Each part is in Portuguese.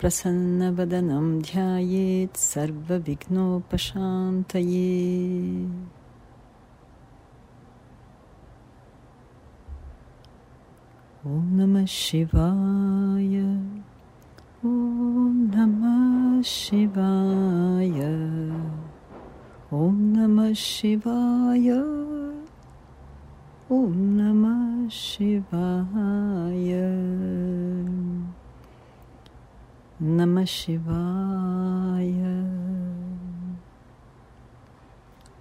प्रसन्नवदनं ध्यायेत् सर्वविघ्नोपशान्तये। ॐ नमः शिवाय। ॐ नमः शिवाय। ॐ नमः शिवाय। ॐ नमः शिवाय Namah Shivaya.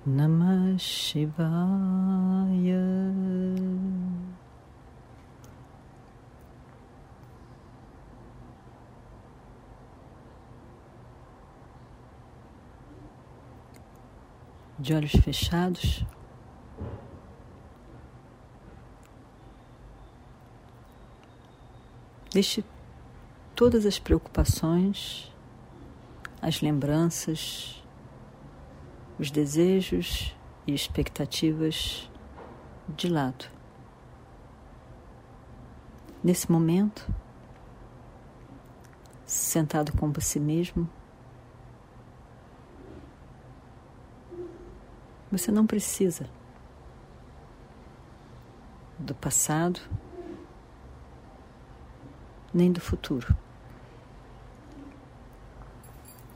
Namah Shivaya. De olhos fechados, deixe todas as preocupações, as lembranças, os desejos e expectativas de lado. Nesse momento, sentado com você mesmo, você não precisa do passado nem do futuro.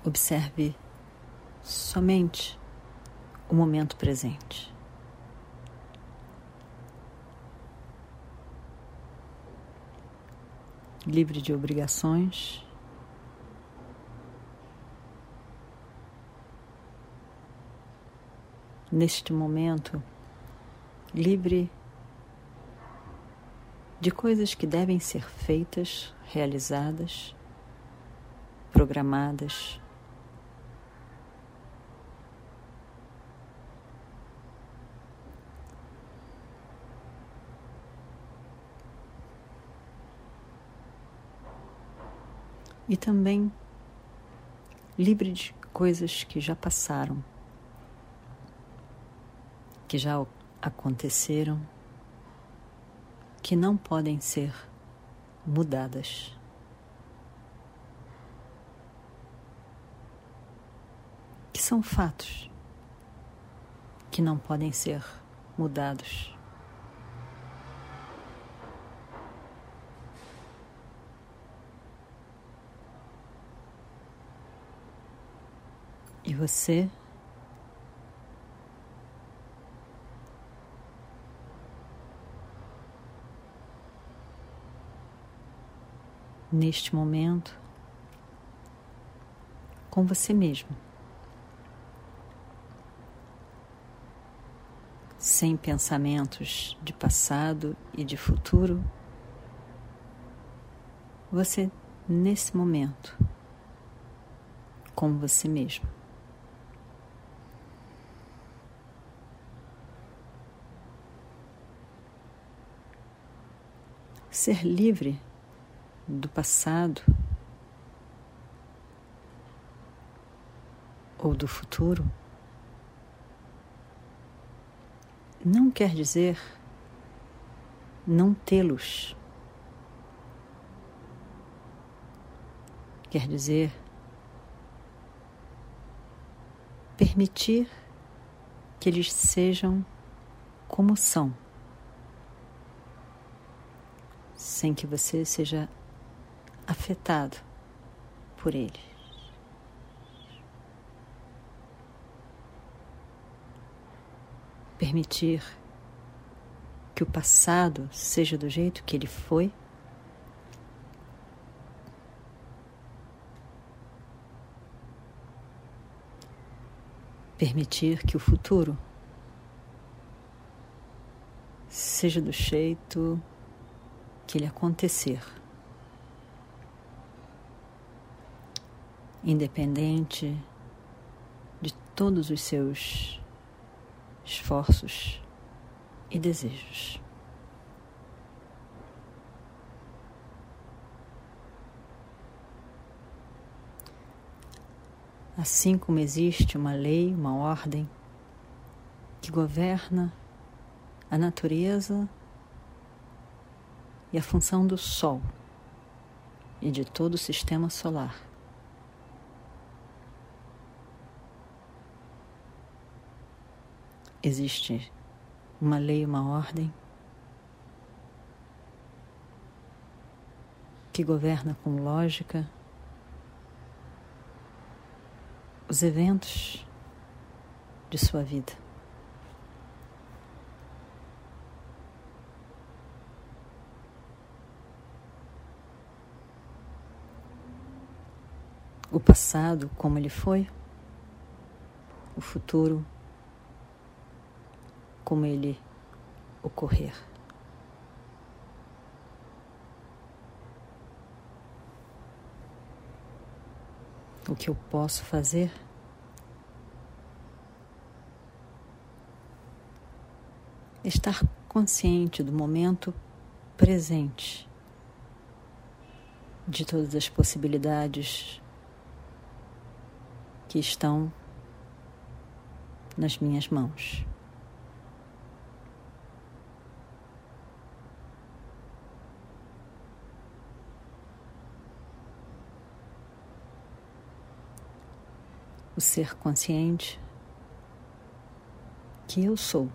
Observe somente o momento presente. Livre de obrigações. Neste momento, livre de coisas que devem ser feitas, realizadas, programadas, e também livre de coisas que já passaram, que já aconteceram, que não podem ser mudadas. Que são fatos que não podem ser mudados. E você neste momento com você mesmo. Sem pensamentos de passado e de futuro, você nesse momento com você mesmo. Ser livre do passado ou do futuro não quer dizer não tê-los. Quer dizer permitir que eles sejam como são sem que você seja afetado por ele. Permitir que o passado seja do jeito que ele foi. Permitir que o futuro seja do jeito que ele acontecer. independente de todos os seus esforços e desejos. Assim como existe uma lei, uma ordem que governa a natureza e a função do Sol e de todo o sistema solar. Existe uma lei, uma ordem que governa com lógica os eventos de sua vida. O passado, como ele foi, o futuro, como ele ocorrer. o que eu posso fazer. Estar consciente do momento presente, de todas as possibilidades que estão nas minhas mãos. o ser consciente que eu sou.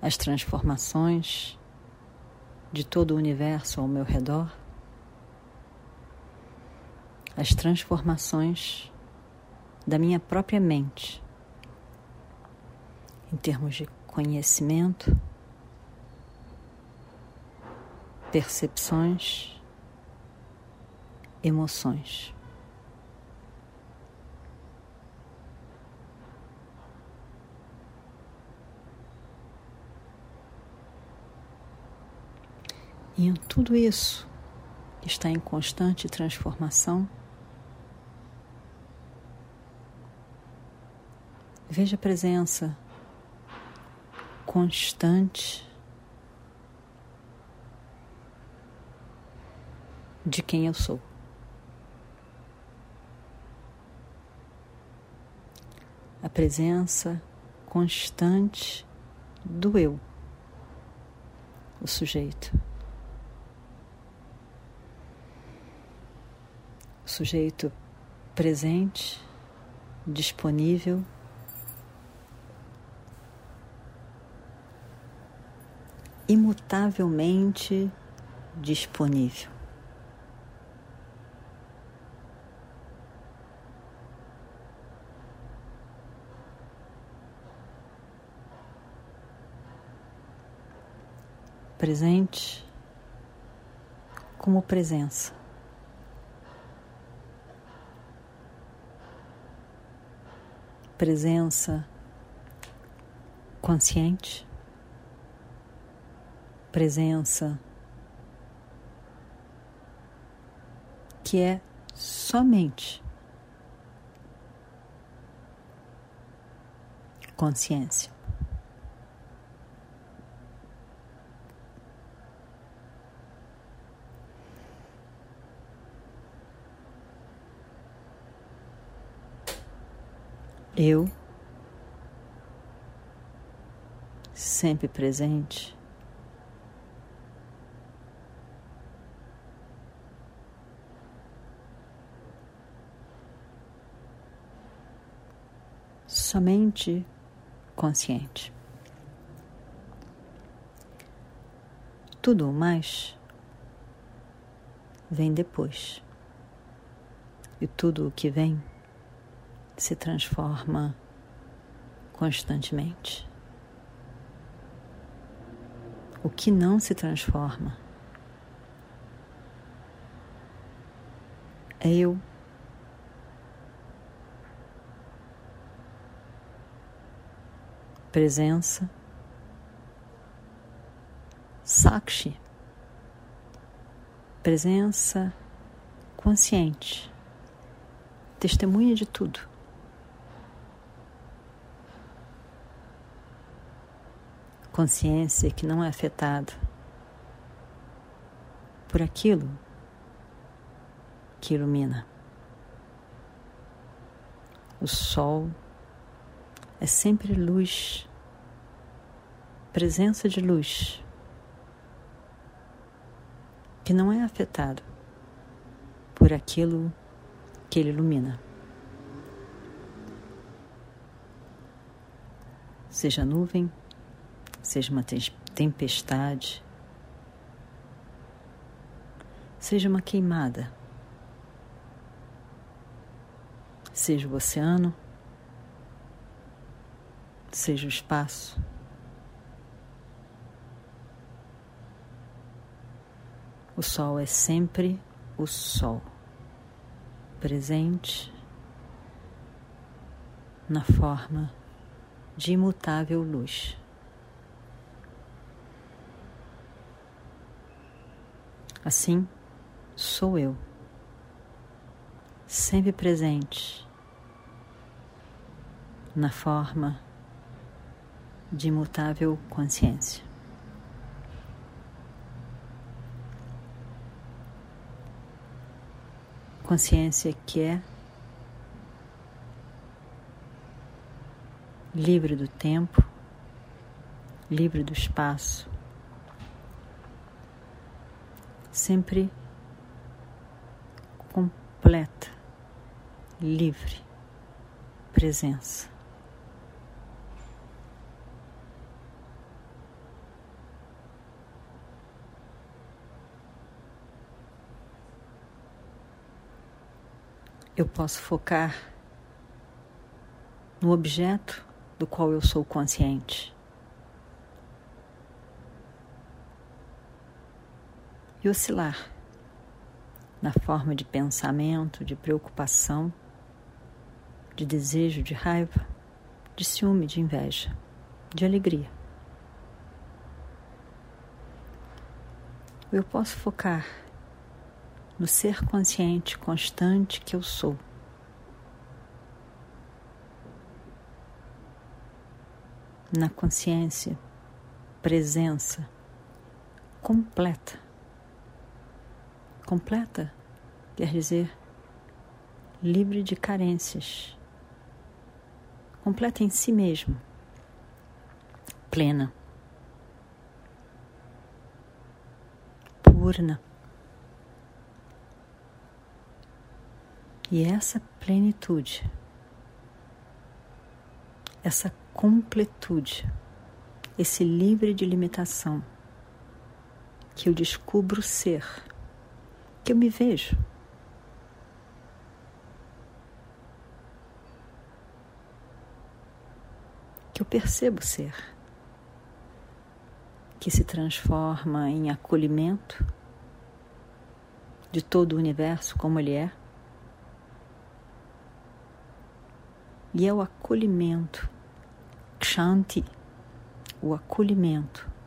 As transformações de todo o universo ao meu redor, as transformações da minha própria mente, em termos de conhecimento percepções, emoções. E em tudo isso que está em constante transformação, veja a presença constante de quem eu sou. A presença constante do eu, o sujeito. Sujeito presente, disponível. Imutavelmente disponível. presente como presença. Presença consciente, presença que é somente consciência. Eu, sempre presente, somente consciente. Tudo o mais vem depois. E tudo o que vem se transforma constantemente. O que não se transforma é eu. Presença Sakshi, presença consciente, testemunha de tudo. Consciência que não é afetada por aquilo que ilumina. O sol é sempre luz, presença de luz, que não é afetado por aquilo que ele ilumina. Seja nuvem, seja uma tempestade, seja uma queimada, seja o oceano, seja o espaço. O sol é sempre o sol, presente na forma de imutável luz. Assim sou eu, sempre presente na forma de imutável consciência. Consciência que é livre do tempo, livre do espaço, sempre completa, livre presença. eu posso focar no objeto do qual eu sou consciente. E oscilar na forma de pensamento, de preocupação, de desejo, de raiva, de ciúme, de inveja, de alegria. Eu posso focar no ser consciente constante que eu sou. Na consciência, presença completa. Completa quer dizer livre de carências. Completa em si mesmo. Plena. Purna. E essa plenitude, essa completude, esse livre de limitação, que eu descubro ser, que eu me vejo. Que eu percebo ser, que se transforma em acolhimento de todo o universo como ele é e é o acolhimento, Kshanti, o acolhimento.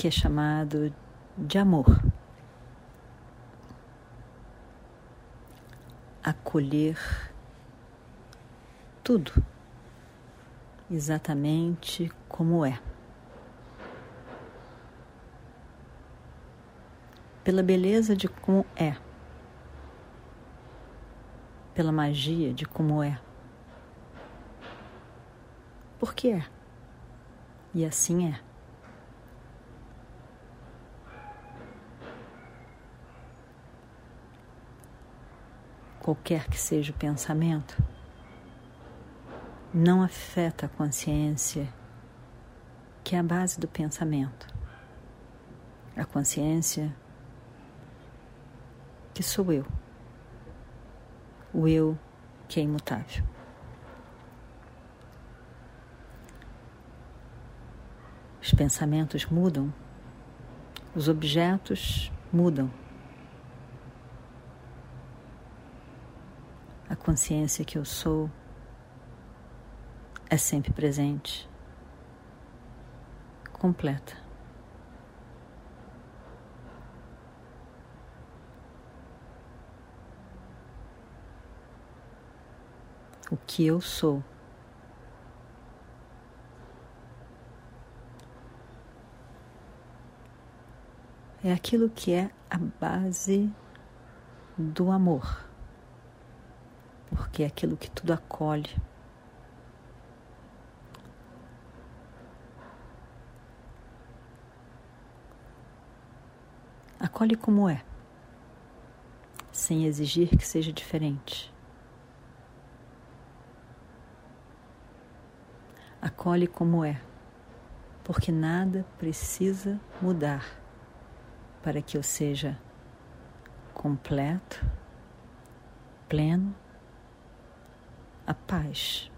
Que é chamado de amor. Acolher tudo exatamente como é. Pela beleza de como é pela magia de como é. Porque é. E assim é. Qualquer que seja o pensamento, não afeta a consciência, que é a base do pensamento. A consciência que sou eu o eu que é imutável. Os pensamentos mudam, os objetos mudam. Consciência que eu sou é sempre presente, completa. O que eu sou. É aquilo que é a base do amor, porque é aquilo que tudo acolhe. Acolhe como é, sem exigir que seja diferente. Acolhe como é, porque nada precisa mudar para que eu seja completo, pleno, a paz,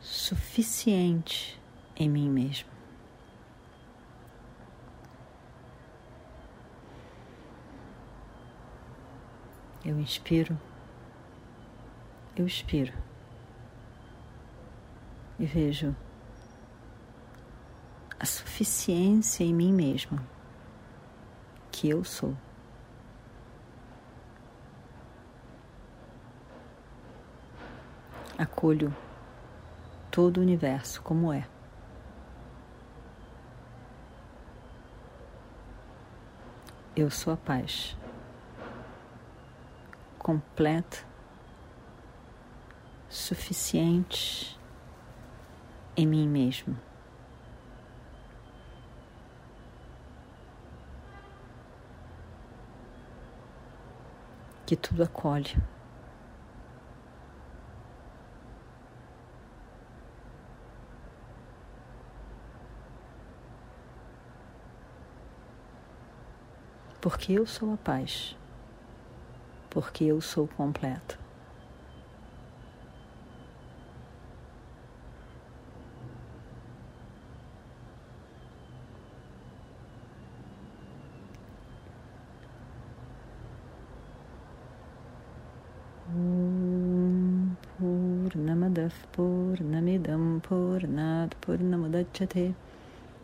suficiente em mim mesmo. Eu inspiro, eu expiro e vejo a suficiência em mim mesmo que eu sou. Acolho todo o universo como é. Eu sou a paz completa, suficiente em mim mesmo. Que tudo acolhe. porque eu sou a paz, porque eu sou completo. Purnamadav Purnamidam Purnat purnamadachate.